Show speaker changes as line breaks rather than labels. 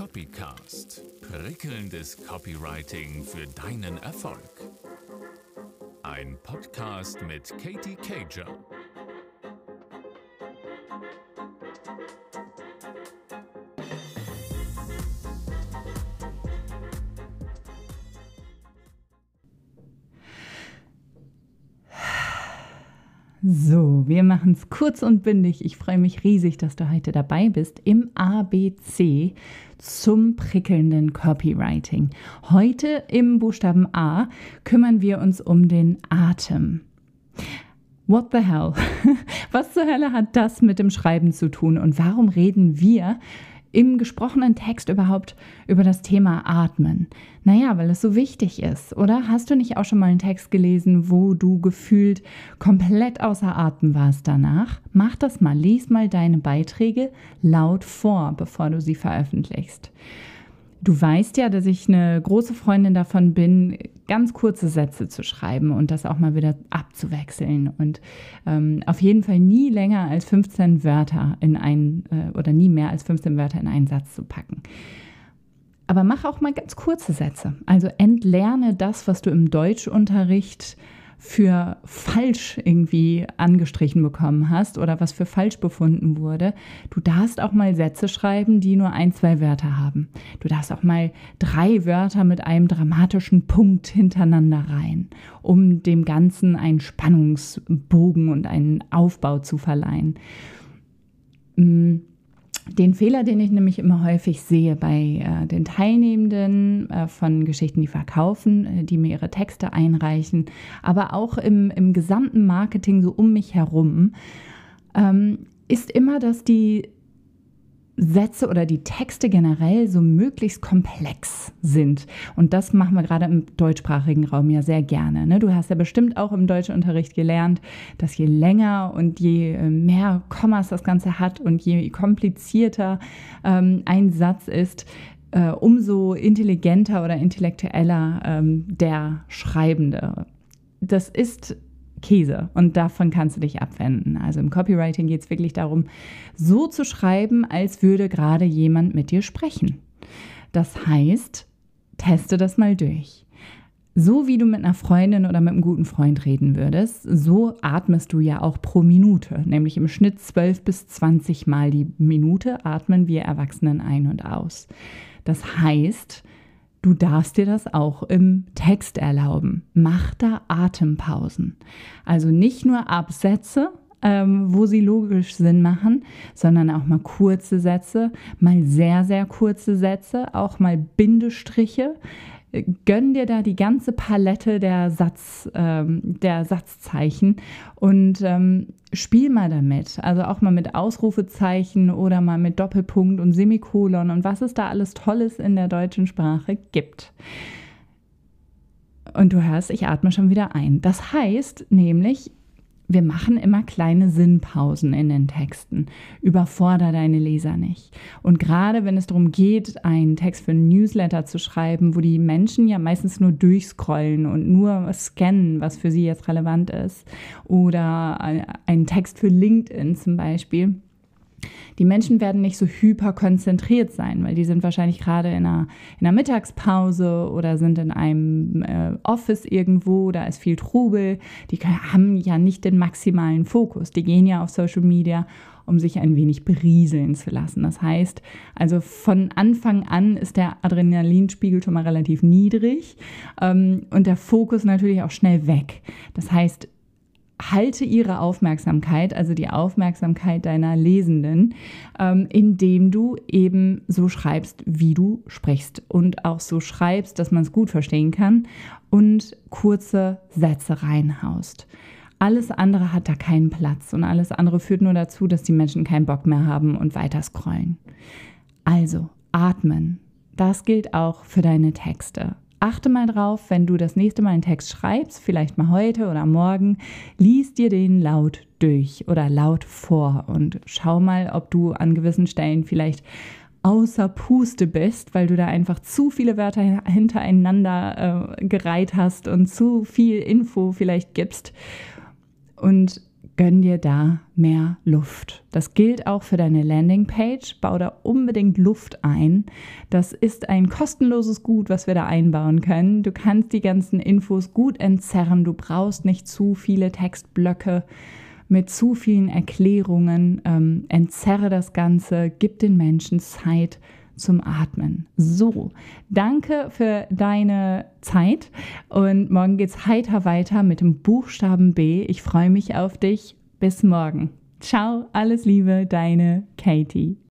Copycast. Prickelndes Copywriting für deinen Erfolg. Ein Podcast mit Katie Cager.
So, wir machen es kurz und bündig. Ich freue mich riesig, dass du heute dabei bist im ABC zum prickelnden Copywriting. Heute im Buchstaben A kümmern wir uns um den Atem. What the hell? Was zur Hölle hat das mit dem Schreiben zu tun und warum reden wir im gesprochenen Text überhaupt über das Thema Atmen? Naja, weil es so wichtig ist, oder? Hast du nicht auch schon mal einen Text gelesen, wo du gefühlt komplett außer Atem warst danach? Mach das mal, lies mal deine Beiträge laut vor, bevor du sie veröffentlichst. Du weißt ja, dass ich eine große Freundin davon bin, ganz kurze Sätze zu schreiben und das auch mal wieder abzuwechseln und ähm, auf jeden Fall nie länger als 15 Wörter in ein äh, oder nie mehr als 15 Wörter in einen Satz zu packen. Aber mach auch mal ganz kurze Sätze. Also entlerne das, was du im Deutschunterricht für falsch irgendwie angestrichen bekommen hast oder was für falsch befunden wurde. Du darfst auch mal Sätze schreiben, die nur ein, zwei Wörter haben. Du darfst auch mal drei Wörter mit einem dramatischen Punkt hintereinander rein, um dem Ganzen einen Spannungsbogen und einen Aufbau zu verleihen. Mm, den Fehler, den ich nämlich immer häufig sehe bei äh, den Teilnehmenden äh, von Geschichten, die verkaufen, äh, die mir ihre Texte einreichen, aber auch im, im gesamten Marketing so um mich herum, ähm, ist immer, dass die Sätze oder die Texte generell so möglichst komplex sind. Und das machen wir gerade im deutschsprachigen Raum ja sehr gerne. Ne? Du hast ja bestimmt auch im Deutschunterricht gelernt, dass je länger und je äh, mehr Kommas das Ganze hat und je komplizierter ähm, ein Satz ist, äh, umso intelligenter oder intellektueller ähm, der Schreibende. Das ist Käse und davon kannst du dich abwenden. Also im Copywriting geht es wirklich darum, so zu schreiben, als würde gerade jemand mit dir sprechen. Das heißt, teste das mal durch. So wie du mit einer Freundin oder mit einem guten Freund reden würdest, so atmest du ja auch pro Minute, nämlich im Schnitt 12 bis 20 Mal die Minute atmen wir Erwachsenen ein und aus. Das heißt, Du darfst dir das auch im Text erlauben. Mach da Atempausen. Also nicht nur Absätze, ähm, wo sie logisch Sinn machen, sondern auch mal kurze Sätze, mal sehr, sehr kurze Sätze, auch mal Bindestriche gönn dir da die ganze Palette der, Satz, ähm, der Satzzeichen und ähm, spiel mal damit. Also auch mal mit Ausrufezeichen oder mal mit Doppelpunkt und Semikolon und was es da alles Tolles in der deutschen Sprache gibt. Und du hörst, ich atme schon wieder ein. Das heißt nämlich, wir machen immer kleine Sinnpausen in den Texten. Überforder deine Leser nicht. Und gerade wenn es darum geht, einen Text für ein Newsletter zu schreiben, wo die Menschen ja meistens nur durchscrollen und nur scannen, was für sie jetzt relevant ist, oder einen Text für LinkedIn zum Beispiel, die Menschen werden nicht so hyper konzentriert sein, weil die sind wahrscheinlich gerade in einer, in einer Mittagspause oder sind in einem äh, Office irgendwo, da ist viel Trubel. Die haben ja nicht den maximalen Fokus. Die gehen ja auf Social Media, um sich ein wenig berieseln zu lassen. Das heißt, also von Anfang an ist der Adrenalinspiegel schon mal relativ niedrig ähm, und der Fokus natürlich auch schnell weg. Das heißt, halte ihre Aufmerksamkeit, also die Aufmerksamkeit deiner Lesenden, ähm, indem du eben so schreibst, wie du sprichst und auch so schreibst, dass man es gut verstehen kann und kurze Sätze reinhaust. Alles andere hat da keinen Platz und alles andere führt nur dazu, dass die Menschen keinen Bock mehr haben und weiter scrollen. Also atmen. Das gilt auch für deine Texte achte mal drauf, wenn du das nächste Mal einen Text schreibst, vielleicht mal heute oder morgen, lies dir den laut durch oder laut vor und schau mal, ob du an gewissen Stellen vielleicht außer Puste bist, weil du da einfach zu viele Wörter hintereinander äh, gereiht hast und zu viel Info vielleicht gibst. Und gönn dir da mehr Luft. Das gilt auch für deine Landingpage. Bau da unbedingt Luft ein. Das ist ein kostenloses Gut, was wir da einbauen können. Du kannst die ganzen Infos gut entzerren. Du brauchst nicht zu viele Textblöcke mit zu vielen Erklärungen. Ähm, entzerre das Ganze, gib den Menschen Zeit zum Atmen. So, danke für deine Zeit und morgen geht's heiter weiter mit dem Buchstaben B. Ich freue mich auf dich. Bis morgen. Ciao, alles Liebe, deine Katie.